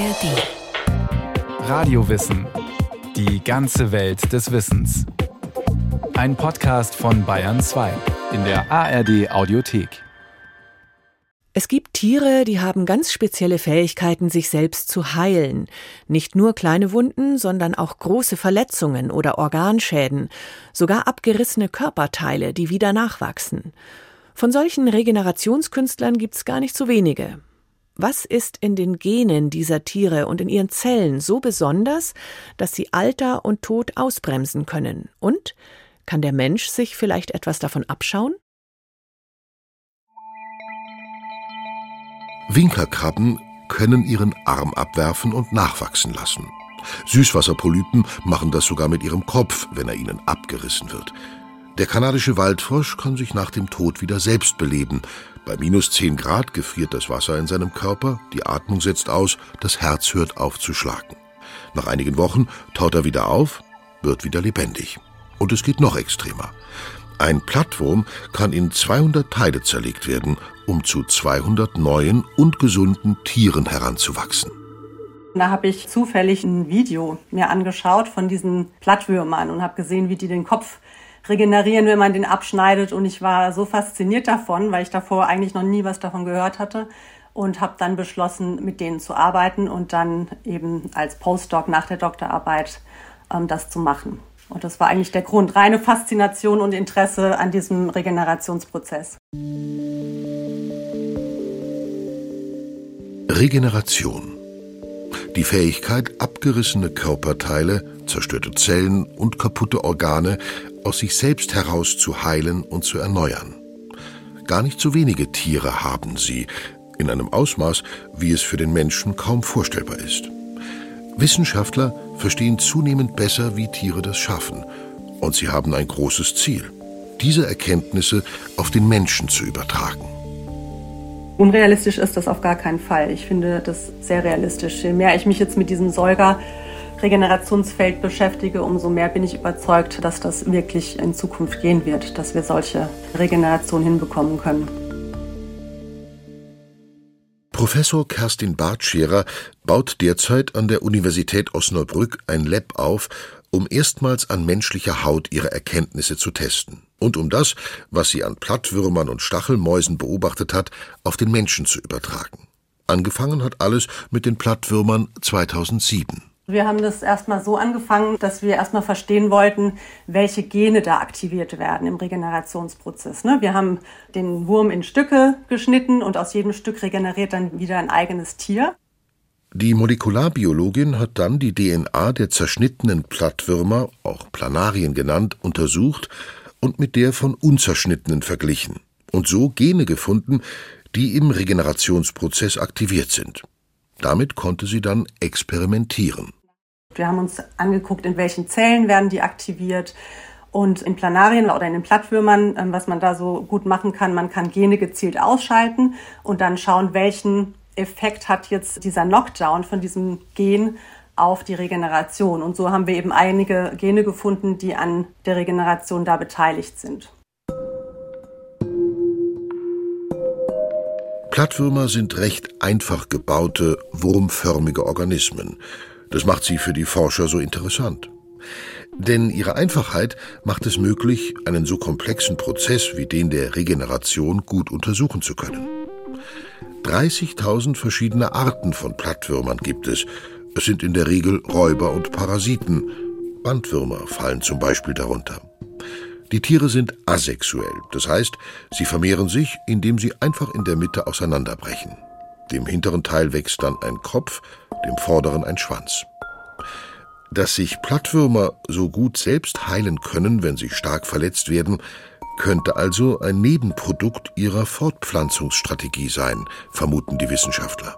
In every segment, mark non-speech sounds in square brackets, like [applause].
ARD. Radiowissen. Die ganze Welt des Wissens. Ein Podcast von Bayern 2 in der ARD Audiothek. Es gibt Tiere, die haben ganz spezielle Fähigkeiten, sich selbst zu heilen. Nicht nur kleine Wunden, sondern auch große Verletzungen oder Organschäden, sogar abgerissene Körperteile, die wieder nachwachsen. Von solchen Regenerationskünstlern gibt's gar nicht so wenige. Was ist in den Genen dieser Tiere und in ihren Zellen so besonders, dass sie Alter und Tod ausbremsen können? Und kann der Mensch sich vielleicht etwas davon abschauen? Winkerkrabben können ihren Arm abwerfen und nachwachsen lassen. Süßwasserpolypen machen das sogar mit ihrem Kopf, wenn er ihnen abgerissen wird. Der kanadische Waldfrosch kann sich nach dem Tod wieder selbst beleben. Bei minus 10 Grad gefriert das Wasser in seinem Körper, die Atmung setzt aus, das Herz hört auf zu schlagen. Nach einigen Wochen taut er wieder auf, wird wieder lebendig. Und es geht noch extremer. Ein Plattwurm kann in 200 Teile zerlegt werden, um zu 200 neuen und gesunden Tieren heranzuwachsen. Da habe ich zufällig ein Video mir angeschaut von diesen Plattwürmern und habe gesehen, wie die den Kopf regenerieren, wenn man den abschneidet. Und ich war so fasziniert davon, weil ich davor eigentlich noch nie was davon gehört hatte und habe dann beschlossen, mit denen zu arbeiten und dann eben als Postdoc nach der Doktorarbeit ähm, das zu machen. Und das war eigentlich der Grund, reine Faszination und Interesse an diesem Regenerationsprozess. Regeneration. Die Fähigkeit, abgerissene Körperteile, zerstörte Zellen und kaputte Organe aus sich selbst heraus zu heilen und zu erneuern. Gar nicht so wenige Tiere haben sie, in einem Ausmaß, wie es für den Menschen kaum vorstellbar ist. Wissenschaftler verstehen zunehmend besser, wie Tiere das schaffen, und sie haben ein großes Ziel, diese Erkenntnisse auf den Menschen zu übertragen. Unrealistisch ist das auf gar keinen Fall. Ich finde das sehr realistisch. Je mehr ich mich jetzt mit diesem Säuger Regenerationsfeld beschäftige, umso mehr bin ich überzeugt, dass das wirklich in Zukunft gehen wird, dass wir solche Regeneration hinbekommen können. Professor Kerstin Bartscherer baut derzeit an der Universität Osnabrück ein Lab auf, um erstmals an menschlicher Haut ihre Erkenntnisse zu testen und um das, was sie an Plattwürmern und Stachelmäusen beobachtet hat, auf den Menschen zu übertragen. Angefangen hat alles mit den Plattwürmern 2007. Wir haben das erstmal so angefangen, dass wir erstmal verstehen wollten, welche Gene da aktiviert werden im Regenerationsprozess. Ne? Wir haben den Wurm in Stücke geschnitten und aus jedem Stück regeneriert dann wieder ein eigenes Tier. Die Molekularbiologin hat dann die DNA der zerschnittenen Plattwürmer, auch Planarien genannt, untersucht und mit der von unzerschnittenen verglichen und so Gene gefunden, die im Regenerationsprozess aktiviert sind. Damit konnte sie dann experimentieren. Wir haben uns angeguckt, in welchen Zellen werden die aktiviert. Und in Planarien oder in den Plattwürmern, ähm, was man da so gut machen kann, man kann Gene gezielt ausschalten und dann schauen, welchen Effekt hat jetzt dieser Knockdown von diesem Gen auf die Regeneration. Und so haben wir eben einige Gene gefunden, die an der Regeneration da beteiligt sind. Plattwürmer sind recht einfach gebaute, wurmförmige Organismen. Das macht sie für die Forscher so interessant. Denn ihre Einfachheit macht es möglich, einen so komplexen Prozess wie den der Regeneration gut untersuchen zu können. 30.000 verschiedene Arten von Plattwürmern gibt es. Es sind in der Regel Räuber und Parasiten. Bandwürmer fallen zum Beispiel darunter. Die Tiere sind asexuell, das heißt, sie vermehren sich, indem sie einfach in der Mitte auseinanderbrechen. Dem hinteren Teil wächst dann ein Kopf, dem vorderen ein Schwanz. Dass sich Plattwürmer so gut selbst heilen können, wenn sie stark verletzt werden, könnte also ein Nebenprodukt ihrer Fortpflanzungsstrategie sein, vermuten die Wissenschaftler.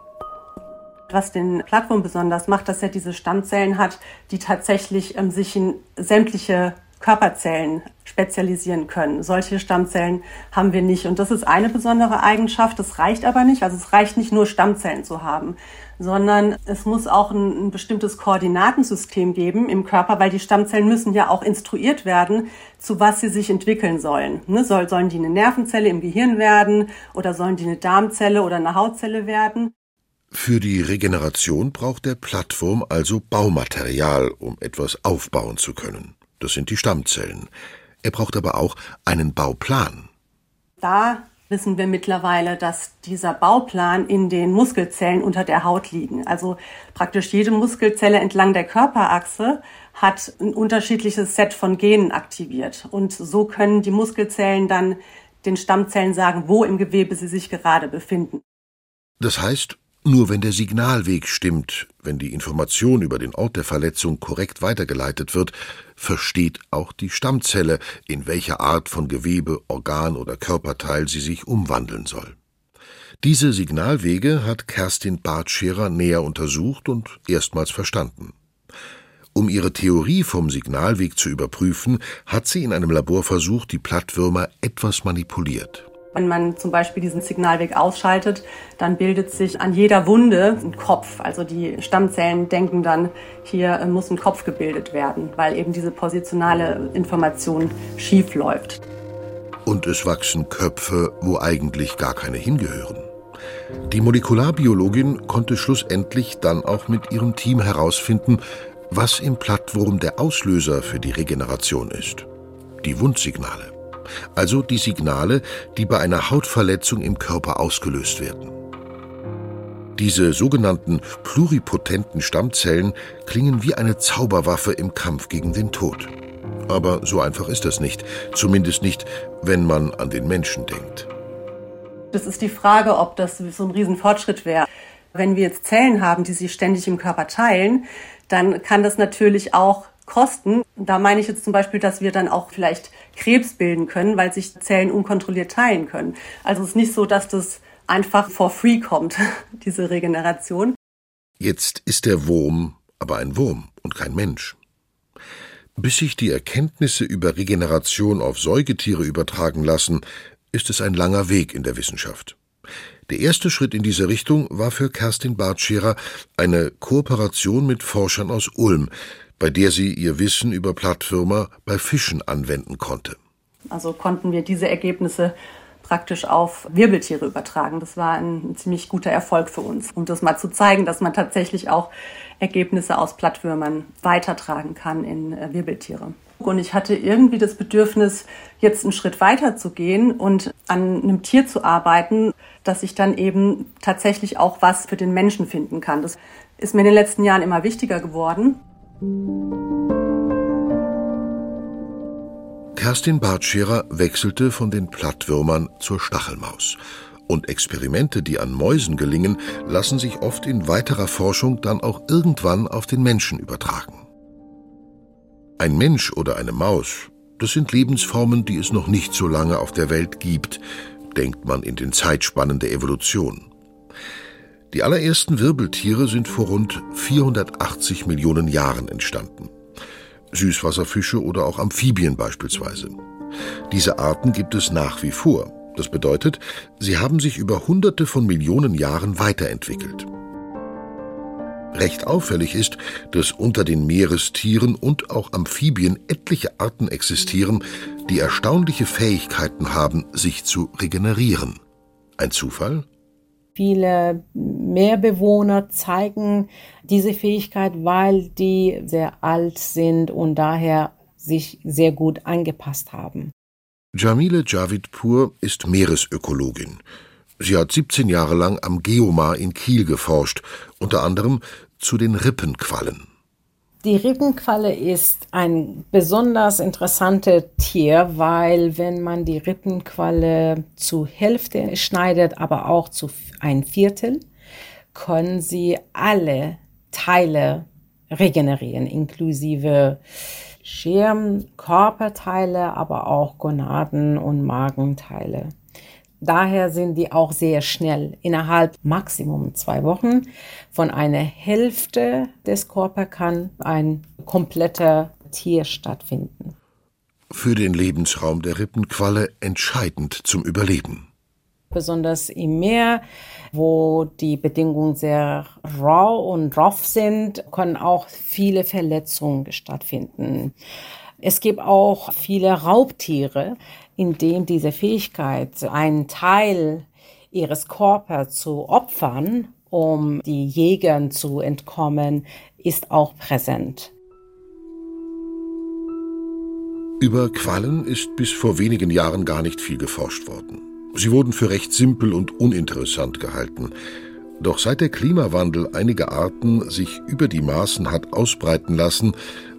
Was den Plattwurm besonders macht, dass er diese Stammzellen hat, die tatsächlich ähm, sich in sämtliche Körperzellen spezialisieren können. Solche Stammzellen haben wir nicht. Und das ist eine besondere Eigenschaft. Das reicht aber nicht. Also es reicht nicht nur Stammzellen zu haben, sondern es muss auch ein, ein, bestimmtes Koordinatensystem geben im Körper, weil die Stammzellen müssen ja auch instruiert werden, zu was sie sich entwickeln sollen. Ne? Soll, sollen die eine Nervenzelle im Gehirn werden oder sollen die eine Darmzelle oder eine Hautzelle werden? Für die Regeneration braucht der Plattwurm also Baumaterial, um etwas aufbauen zu können. Das sind die Stammzellen. Er braucht aber auch einen Bauplan. Da wissen wir mittlerweile, dass dieser Bauplan in den Muskelzellen unter der Haut liegen. Also praktisch jede Muskelzelle entlang der Körperachse hat ein unterschiedliches Set von Genen aktiviert. Und so können die Muskelzellen dann den Stammzellen sagen, wo im Gewebe sie sich gerade befinden. Das heißt, nur wenn der Signalweg stimmt, wenn die Information über den Ort der Verletzung korrekt weitergeleitet wird, versteht auch die Stammzelle, in welcher Art von Gewebe, Organ oder Körperteil sie sich umwandeln soll. Diese Signalwege hat Kerstin Bartscherer näher untersucht und erstmals verstanden. Um ihre Theorie vom Signalweg zu überprüfen, hat sie in einem Labor versucht, die Plattwürmer etwas manipuliert. Wenn man zum Beispiel diesen Signalweg ausschaltet, dann bildet sich an jeder Wunde ein Kopf. Also die Stammzellen denken dann, hier muss ein Kopf gebildet werden, weil eben diese positionale Information schief läuft. Und es wachsen Köpfe, wo eigentlich gar keine hingehören. Die Molekularbiologin konnte schlussendlich dann auch mit ihrem Team herausfinden, was im Plattwurm der Auslöser für die Regeneration ist. Die Wundsignale also die Signale, die bei einer Hautverletzung im Körper ausgelöst werden. Diese sogenannten pluripotenten Stammzellen klingen wie eine Zauberwaffe im Kampf gegen den Tod. Aber so einfach ist das nicht, zumindest nicht, wenn man an den Menschen denkt. Das ist die Frage, ob das so ein Riesenfortschritt wäre. Wenn wir jetzt Zellen haben, die sich ständig im Körper teilen, dann kann das natürlich auch kosten. Da meine ich jetzt zum Beispiel, dass wir dann auch vielleicht Krebs bilden können, weil sich Zellen unkontrolliert teilen können. Also es ist nicht so, dass das einfach for free kommt, [laughs] diese Regeneration. Jetzt ist der Wurm aber ein Wurm und kein Mensch. Bis sich die Erkenntnisse über Regeneration auf Säugetiere übertragen lassen, ist es ein langer Weg in der Wissenschaft. Der erste Schritt in diese Richtung war für Kerstin Bartscherer eine Kooperation mit Forschern aus Ulm, bei der sie ihr Wissen über Plattwürmer bei Fischen anwenden konnte. Also konnten wir diese Ergebnisse praktisch auf Wirbeltiere übertragen. Das war ein, ziemlich guter Erfolg für uns, um das mal zu zeigen, dass man tatsächlich auch Ergebnisse aus Plattwürmern weitertragen kann in äh, Wirbeltiere. Und ich hatte irgendwie das Bedürfnis, jetzt einen Schritt weiter zu gehen und an einem Tier zu arbeiten, dass ich dann eben tatsächlich auch was für den Menschen finden kann. Das ist mir in den letzten Jahren immer wichtiger geworden. Kerstin Bartscherer wechselte von den Plattwürmern zur Stachelmaus. Und Experimente, die an Mäusen gelingen, lassen sich oft in weiterer Forschung dann auch irgendwann auf den Menschen übertragen. Ein Mensch oder eine Maus, das sind Lebensformen, die es noch nicht so lange auf der Welt gibt, denkt man in den Zeitspannen der Evolution. Die allerersten Wirbeltiere sind vor rund 480 Millionen Jahren entstanden. Süßwasserfische oder auch Amphibien beispielsweise. Diese Arten gibt es nach wie vor. Das bedeutet, sie haben sich über Hunderte von Millionen Jahren weiterentwickelt. Recht auffällig ist, dass unter den Meerestieren und auch Amphibien etliche Arten existieren, die erstaunliche Fähigkeiten haben, sich zu regenerieren. Ein Zufall? Viele Meerbewohner zeigen diese Fähigkeit, weil die sehr alt sind und daher sich sehr gut angepasst haben. Jamile Javidpur ist Meeresökologin. Sie hat 17 Jahre lang am Geomar in Kiel geforscht, unter anderem zu den Rippenquallen. Die Rippenqualle ist ein besonders interessantes Tier, weil wenn man die Rippenqualle zu Hälfte schneidet, aber auch zu ein Viertel, können sie alle Teile regenerieren, inklusive Schirm, Körperteile, aber auch Gonaden und Magenteile. Daher sind die auch sehr schnell. Innerhalb maximum zwei Wochen von einer Hälfte des Körpers kann ein kompletter Tier stattfinden. Für den Lebensraum der Rippenqualle entscheidend zum Überleben. Besonders im Meer, wo die Bedingungen sehr rau und rough sind, können auch viele Verletzungen stattfinden. Es gibt auch viele Raubtiere, in dem diese Fähigkeit, einen Teil ihres Körpers zu opfern, um die Jägern zu entkommen, ist auch präsent. Über Quallen ist bis vor wenigen Jahren gar nicht viel geforscht worden. Sie wurden für recht simpel und uninteressant gehalten. Doch seit der Klimawandel einige Arten sich über die Maßen hat ausbreiten lassen,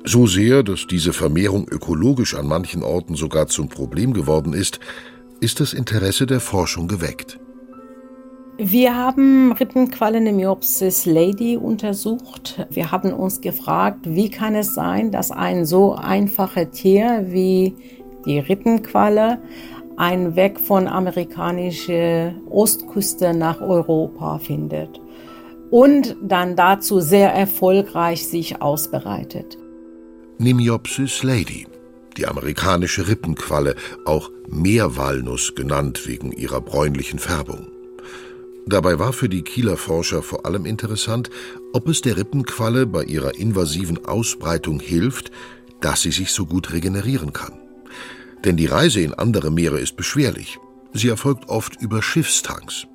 so sehr, dass diese Vermehrung ökologisch an manchen Orten sogar zum Problem geworden ist, ist das Interesse der Forschung geweckt. Wir haben Rippenqualle Nemiopsis lady untersucht. Wir haben uns gefragt, wie kann es sein, dass ein so einfaches Tier wie die Rippenqualle einen Weg von amerikanischer Ostküste nach Europa findet und dann dazu sehr erfolgreich sich ausbreitet. Nemiopsis lady, die amerikanische Rippenqualle, auch Meerwalnuss genannt wegen ihrer bräunlichen Färbung. Dabei war für die Kieler Forscher vor allem interessant, ob es der Rippenqualle bei ihrer invasiven Ausbreitung hilft, dass sie sich so gut regenerieren kann. Denn die Reise in andere Meere ist beschwerlich. Sie erfolgt oft über Schiffstanks.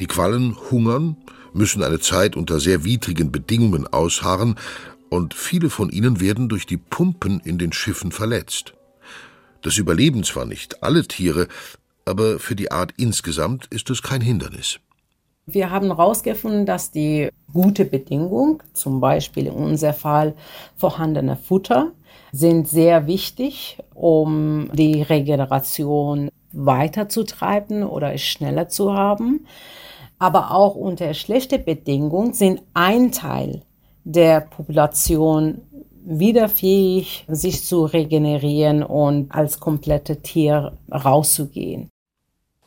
Die Quallen hungern, müssen eine Zeit unter sehr widrigen Bedingungen ausharren und viele von ihnen werden durch die Pumpen in den Schiffen verletzt. Das überleben zwar nicht alle Tiere, aber für die Art insgesamt ist es kein Hindernis. Wir haben herausgefunden, dass die gute Bedingung, zum Beispiel in unserem Fall vorhandene Futter, sind sehr wichtig, um die Regeneration weiterzutreiben oder es schneller zu haben. Aber auch unter schlechten Bedingungen sind ein Teil der Population wieder fähig, sich zu regenerieren und als komplette Tier rauszugehen.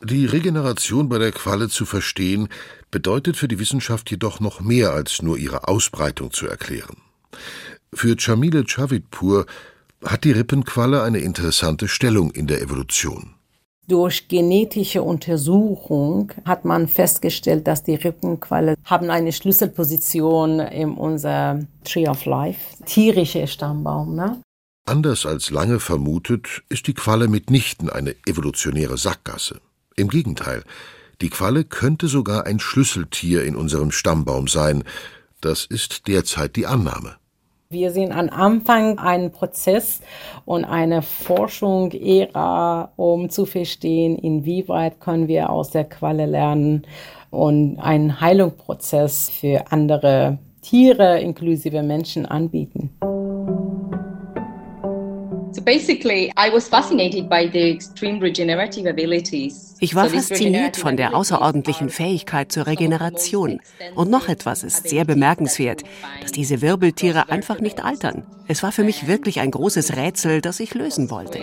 Die Regeneration bei der Qualle zu verstehen, bedeutet für die Wissenschaft jedoch noch mehr als nur ihre Ausbreitung zu erklären. Für Chamile Chavitpur hat die Rippenqualle eine interessante Stellung in der Evolution. Durch genetische Untersuchung hat man festgestellt, dass die Rippenqualle haben eine Schlüsselposition in unser Tree of Life, tierische Stammbaum. Ne? Anders als lange vermutet, ist die Qualle mitnichten eine evolutionäre Sackgasse. Im Gegenteil, die Qualle könnte sogar ein Schlüsseltier in unserem Stammbaum sein. Das ist derzeit die Annahme. Wir sehen am Anfang einen Prozess und eine Forschung-Ära, um zu verstehen, inwieweit können wir aus der Qualle lernen und einen Heilungsprozess für andere Tiere inklusive Menschen anbieten. So basically, I was fascinated by the extreme regenerative abilities. Ich war fasziniert von der außerordentlichen Fähigkeit zur Regeneration. Und noch etwas ist sehr bemerkenswert, dass diese Wirbeltiere einfach nicht altern. Es war für mich wirklich ein großes Rätsel, das ich lösen wollte.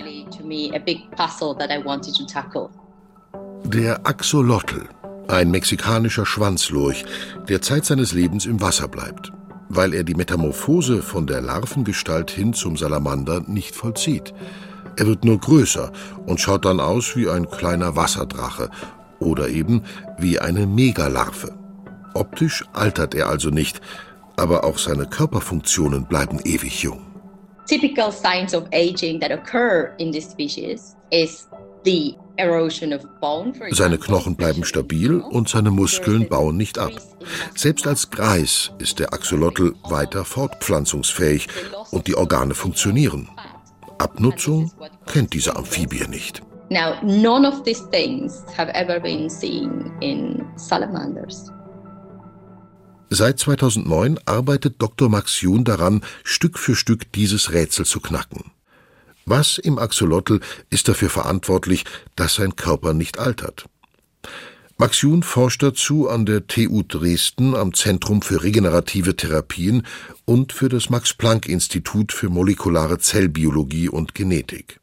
Der Axolotl, ein mexikanischer Schwanzlurch, der Zeit seines Lebens im Wasser bleibt weil er die Metamorphose von der Larvengestalt hin zum Salamander nicht vollzieht. Er wird nur größer und schaut dann aus wie ein kleiner Wasserdrache oder eben wie eine Megalarve. Optisch altert er also nicht, aber auch seine Körperfunktionen bleiben ewig jung. Typical signs of aging that occur in this species is the seine Knochen bleiben stabil und seine Muskeln bauen nicht ab. Selbst als Greis ist der Axolotl weiter fortpflanzungsfähig und die Organe funktionieren. Abnutzung kennt diese Amphibie nicht. Now, none of these things have ever been seen in salamanders. Seit 2009 arbeitet Dr. Max Jun daran, Stück für Stück dieses Rätsel zu knacken. Was im Axolotl ist dafür verantwortlich, dass sein Körper nicht altert? Max Jun forscht dazu an der TU Dresden am Zentrum für regenerative Therapien und für das Max-Planck-Institut für molekulare Zellbiologie und Genetik.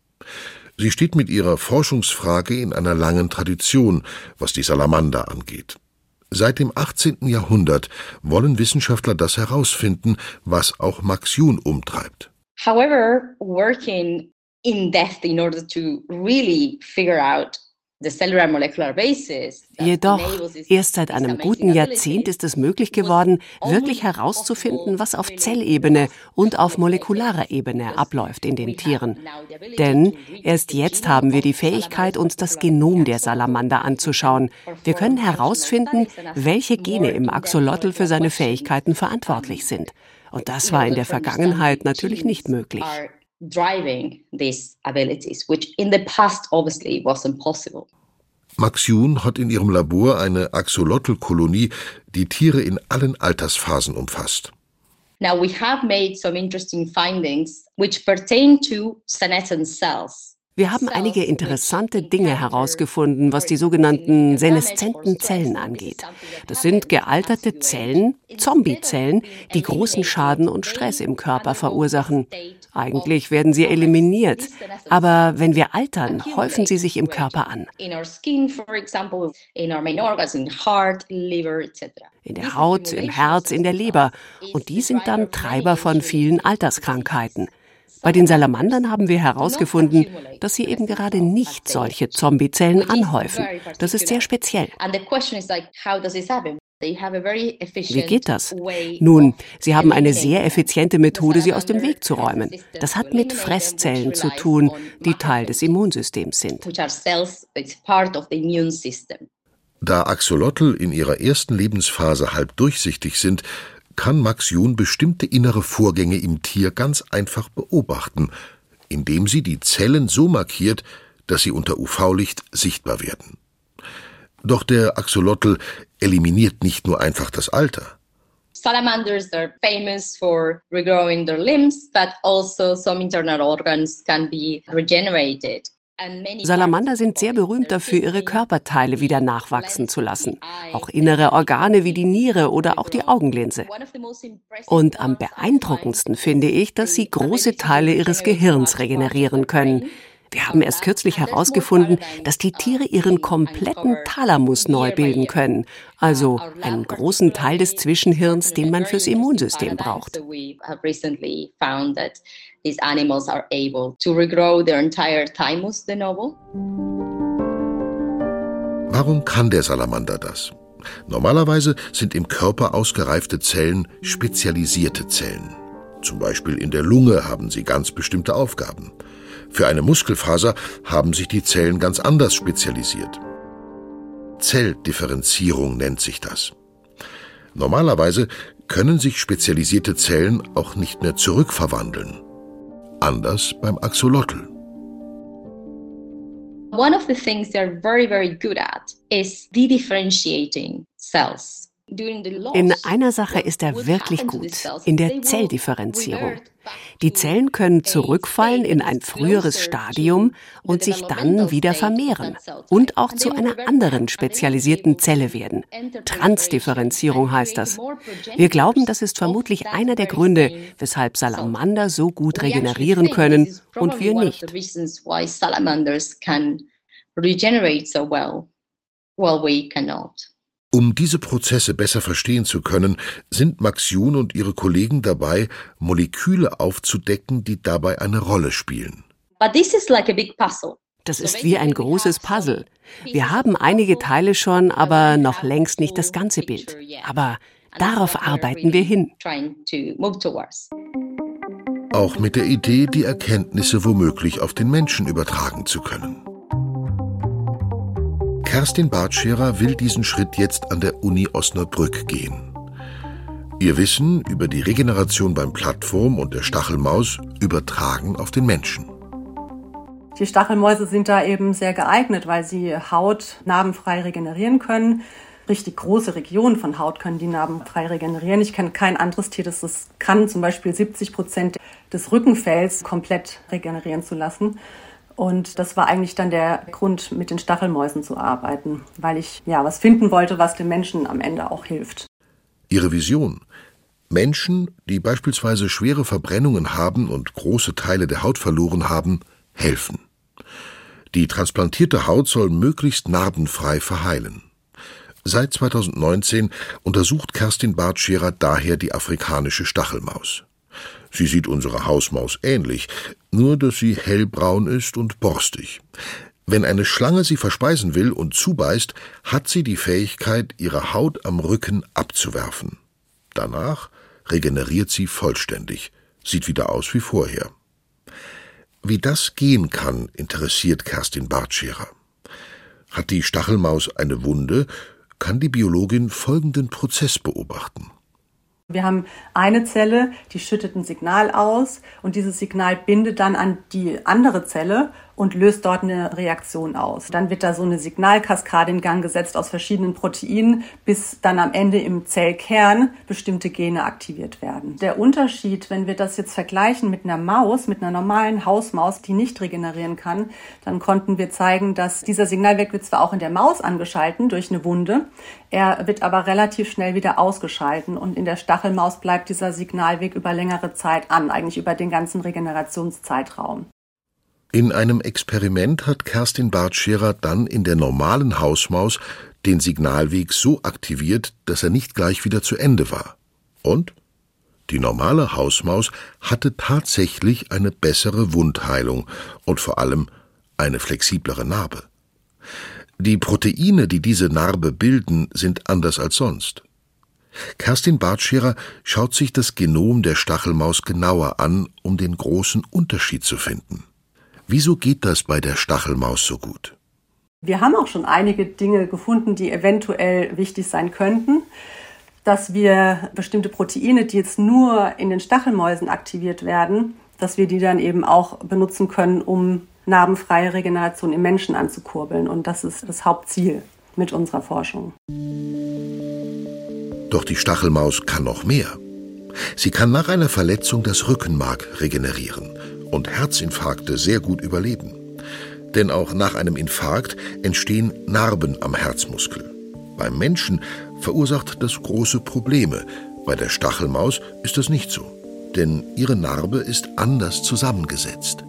Sie steht mit ihrer Forschungsfrage in einer langen Tradition, was die Salamander angeht. Seit dem 18. Jahrhundert wollen Wissenschaftler das herausfinden, was auch Max Jun umtreibt. However, working in depth in order to really figure out Jedoch, erst seit einem guten Jahrzehnt ist es möglich geworden, wirklich herauszufinden, was auf Zellebene und auf molekularer Ebene abläuft in den Tieren. Denn erst jetzt haben wir die Fähigkeit, uns das Genom der Salamander anzuschauen. Wir können herausfinden, welche Gene im Axolotl für seine Fähigkeiten verantwortlich sind. Und das war in der Vergangenheit natürlich nicht möglich driving these abilities, which in the past obviously wasn't possible. Max Jun hat in ihrem Labor eine Axolotl-Kolonie, die Tiere in allen Altersphasen umfasst. Now we have made some interesting findings which pertain to senescent cells. Wir haben einige interessante Dinge herausgefunden, was die sogenannten seneszenten Zellen angeht. Das sind gealterte Zellen, Zombiezellen, die großen Schaden und Stress im Körper verursachen. Eigentlich werden sie eliminiert, aber wenn wir altern, häufen sie sich im Körper an. In der Haut, im Herz, in der Leber. Und die sind dann Treiber von vielen Alterskrankheiten. Bei den Salamandern haben wir herausgefunden, dass sie eben gerade nicht solche Zombiezellen anhäufen. Das ist sehr speziell. Wie geht das? Nun, sie haben eine sehr effiziente Methode, sie aus dem Weg zu räumen. Das hat mit Fresszellen zu tun, die Teil des Immunsystems sind. Da Axolotl in ihrer ersten Lebensphase halb durchsichtig sind, kann Max Jun bestimmte innere Vorgänge im Tier ganz einfach beobachten, indem sie die Zellen so markiert, dass sie unter UV-Licht sichtbar werden. Doch der Axolotl eliminiert nicht nur einfach das Alter. Salamanders are famous for regrowing their limbs, but also some internal organs can be regenerated. Salamander sind sehr berühmt dafür, ihre Körperteile wieder nachwachsen zu lassen. Auch innere Organe wie die Niere oder auch die Augenlinse. Und am beeindruckendsten finde ich, dass sie große Teile ihres Gehirns regenerieren können. Wir haben erst kürzlich herausgefunden, dass die Tiere ihren kompletten Thalamus neu bilden können, also einen großen Teil des Zwischenhirns, den man fürs Immunsystem braucht. Warum kann der Salamander das? Normalerweise sind im Körper ausgereifte Zellen spezialisierte Zellen. Zum Beispiel in der Lunge haben sie ganz bestimmte Aufgaben. Für eine Muskelfaser haben sich die Zellen ganz anders spezialisiert. Zelldifferenzierung nennt sich das. Normalerweise können sich spezialisierte Zellen auch nicht mehr zurückverwandeln. Anders beim Axolotl. One of the things they're very, very good at is de-differentiating cells. In einer Sache ist er wirklich gut, in der Zelldifferenzierung. Die Zellen können zurückfallen in ein früheres Stadium und sich dann wieder vermehren und auch zu einer anderen spezialisierten Zelle werden. Transdifferenzierung heißt das. Wir glauben, das ist vermutlich einer der Gründe, weshalb Salamander so gut regenerieren können und wir nicht. well, we cannot. Um diese Prozesse besser verstehen zu können, sind Max Jun und ihre Kollegen dabei, Moleküle aufzudecken, die dabei eine Rolle spielen. Das ist wie ein großes Puzzle. Wir haben einige Teile schon, aber noch längst nicht das ganze Bild. Aber darauf arbeiten wir hin. Auch mit der Idee, die Erkenntnisse womöglich auf den Menschen übertragen zu können. Kerstin Bartscherer will diesen Schritt jetzt an der Uni Osnabrück gehen. Ihr Wissen über die Regeneration beim Plattform und der Stachelmaus übertragen auf den Menschen. Die Stachelmäuse sind da eben sehr geeignet, weil sie Haut narbenfrei regenerieren können. Richtig große Regionen von Haut können die narbenfrei regenerieren. Ich kenne kein anderes Tier, das das kann, zum Beispiel 70 Prozent des Rückenfells komplett regenerieren zu lassen. Und das war eigentlich dann der Grund, mit den Stachelmäusen zu arbeiten, weil ich ja was finden wollte, was dem Menschen am Ende auch hilft. Ihre Vision. Menschen, die beispielsweise schwere Verbrennungen haben und große Teile der Haut verloren haben, helfen. Die transplantierte Haut soll möglichst narbenfrei verheilen. Seit 2019 untersucht Kerstin Bartscherer daher die afrikanische Stachelmaus. Sie sieht unserer Hausmaus ähnlich, nur dass sie hellbraun ist und borstig. Wenn eine Schlange sie verspeisen will und zubeißt, hat sie die Fähigkeit, ihre Haut am Rücken abzuwerfen. Danach regeneriert sie vollständig, sieht wieder aus wie vorher. Wie das gehen kann, interessiert Kerstin Bartscherer. Hat die Stachelmaus eine Wunde, kann die Biologin folgenden Prozess beobachten. Wir haben eine Zelle, die schüttet ein Signal aus und dieses Signal bindet dann an die andere Zelle und löst dort eine Reaktion aus. Dann wird da so eine Signalkaskade in Gang gesetzt aus verschiedenen Proteinen, bis dann am Ende im Zellkern bestimmte Gene aktiviert werden. Der Unterschied, wenn wir das jetzt vergleichen mit einer Maus, mit einer normalen Hausmaus, die nicht regenerieren kann, dann konnten wir zeigen, dass dieser Signalweg wird zwar auch in der Maus angeschalten durch eine Wunde, er wird aber relativ schnell wieder ausgeschalten und in der Stachelmaus bleibt dieser Signalweg über längere Zeit an, eigentlich über den ganzen Regenerationszeitraum. In einem Experiment hat Kerstin Bartscherer dann in der normalen Hausmaus den Signalweg so aktiviert, dass er nicht gleich wieder zu Ende war. Und? Die normale Hausmaus hatte tatsächlich eine bessere Wundheilung und vor allem eine flexiblere Narbe. Die Proteine, die diese Narbe bilden, sind anders als sonst. Kerstin Bartscherer schaut sich das Genom der Stachelmaus genauer an, um den großen Unterschied zu finden. Wieso geht das bei der Stachelmaus so gut? Wir haben auch schon einige Dinge gefunden, die eventuell wichtig sein könnten. Dass wir bestimmte Proteine, die jetzt nur in den Stachelmäusen aktiviert werden, dass wir die dann eben auch benutzen können, um narbenfreie Regeneration im Menschen anzukurbeln. Und das ist das Hauptziel mit unserer Forschung. Doch die Stachelmaus kann noch mehr. Sie kann nach einer Verletzung das Rückenmark regenerieren und Herzinfarkte sehr gut überleben. Denn auch nach einem Infarkt entstehen Narben am Herzmuskel. Beim Menschen verursacht das große Probleme. Bei der Stachelmaus ist das nicht so. Denn ihre Narbe ist anders zusammengesetzt.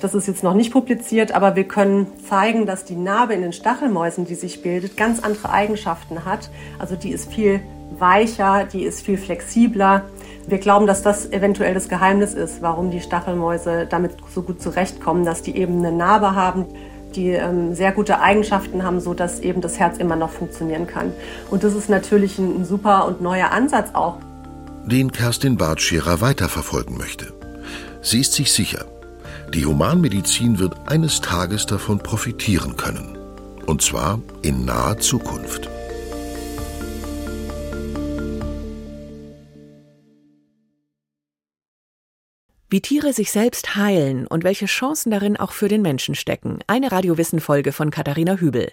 Das ist jetzt noch nicht publiziert, aber wir können zeigen, dass die Narbe in den Stachelmäusen, die sich bildet, ganz andere Eigenschaften hat. Also die ist viel weicher, die ist viel flexibler. Wir glauben, dass das eventuell das Geheimnis ist, warum die Stachelmäuse damit so gut zurechtkommen, dass die eben eine Narbe haben, die ähm, sehr gute Eigenschaften haben, so dass eben das Herz immer noch funktionieren kann. Und das ist natürlich ein, ein super und neuer Ansatz auch. Den Kerstin Bartscherer weiterverfolgen möchte. Sie ist sich sicher, die Humanmedizin wird eines Tages davon profitieren können. Und zwar in naher Zukunft. Wie Tiere sich selbst heilen und welche Chancen darin auch für den Menschen stecken. Eine Radiowissen-Folge von Katharina Hübel.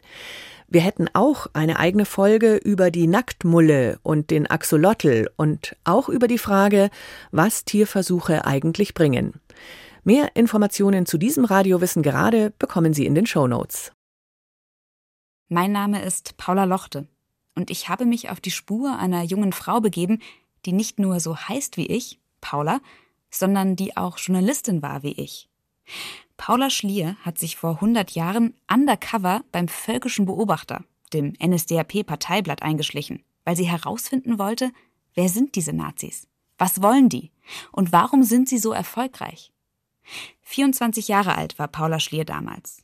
Wir hätten auch eine eigene Folge über die Nacktmulle und den Axolotl und auch über die Frage, was Tierversuche eigentlich bringen. Mehr Informationen zu diesem Radiowissen gerade bekommen Sie in den Show Notes. Mein Name ist Paula Lochte und ich habe mich auf die Spur einer jungen Frau begeben, die nicht nur so heißt wie ich, Paula, sondern die auch Journalistin war wie ich. Paula Schlier hat sich vor 100 Jahren undercover beim Völkischen Beobachter, dem NSDAP-Parteiblatt, eingeschlichen, weil sie herausfinden wollte, wer sind diese Nazis? Was wollen die? Und warum sind sie so erfolgreich? 24 Jahre alt war Paula Schlier damals.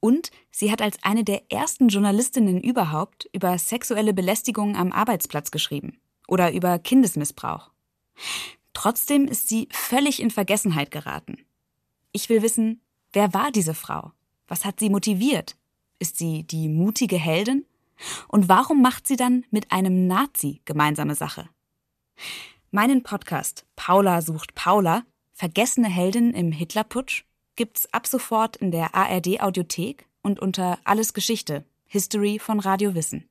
Und sie hat als eine der ersten Journalistinnen überhaupt über sexuelle Belästigung am Arbeitsplatz geschrieben oder über Kindesmissbrauch. Trotzdem ist sie völlig in Vergessenheit geraten. Ich will wissen, wer war diese Frau? Was hat sie motiviert? Ist sie die mutige Heldin? Und warum macht sie dann mit einem Nazi gemeinsame Sache? Meinen Podcast Paula sucht Paula, Vergessene Heldin im Hitlerputsch, gibt's ab sofort in der ARD Audiothek und unter Alles Geschichte, History von Radio Wissen.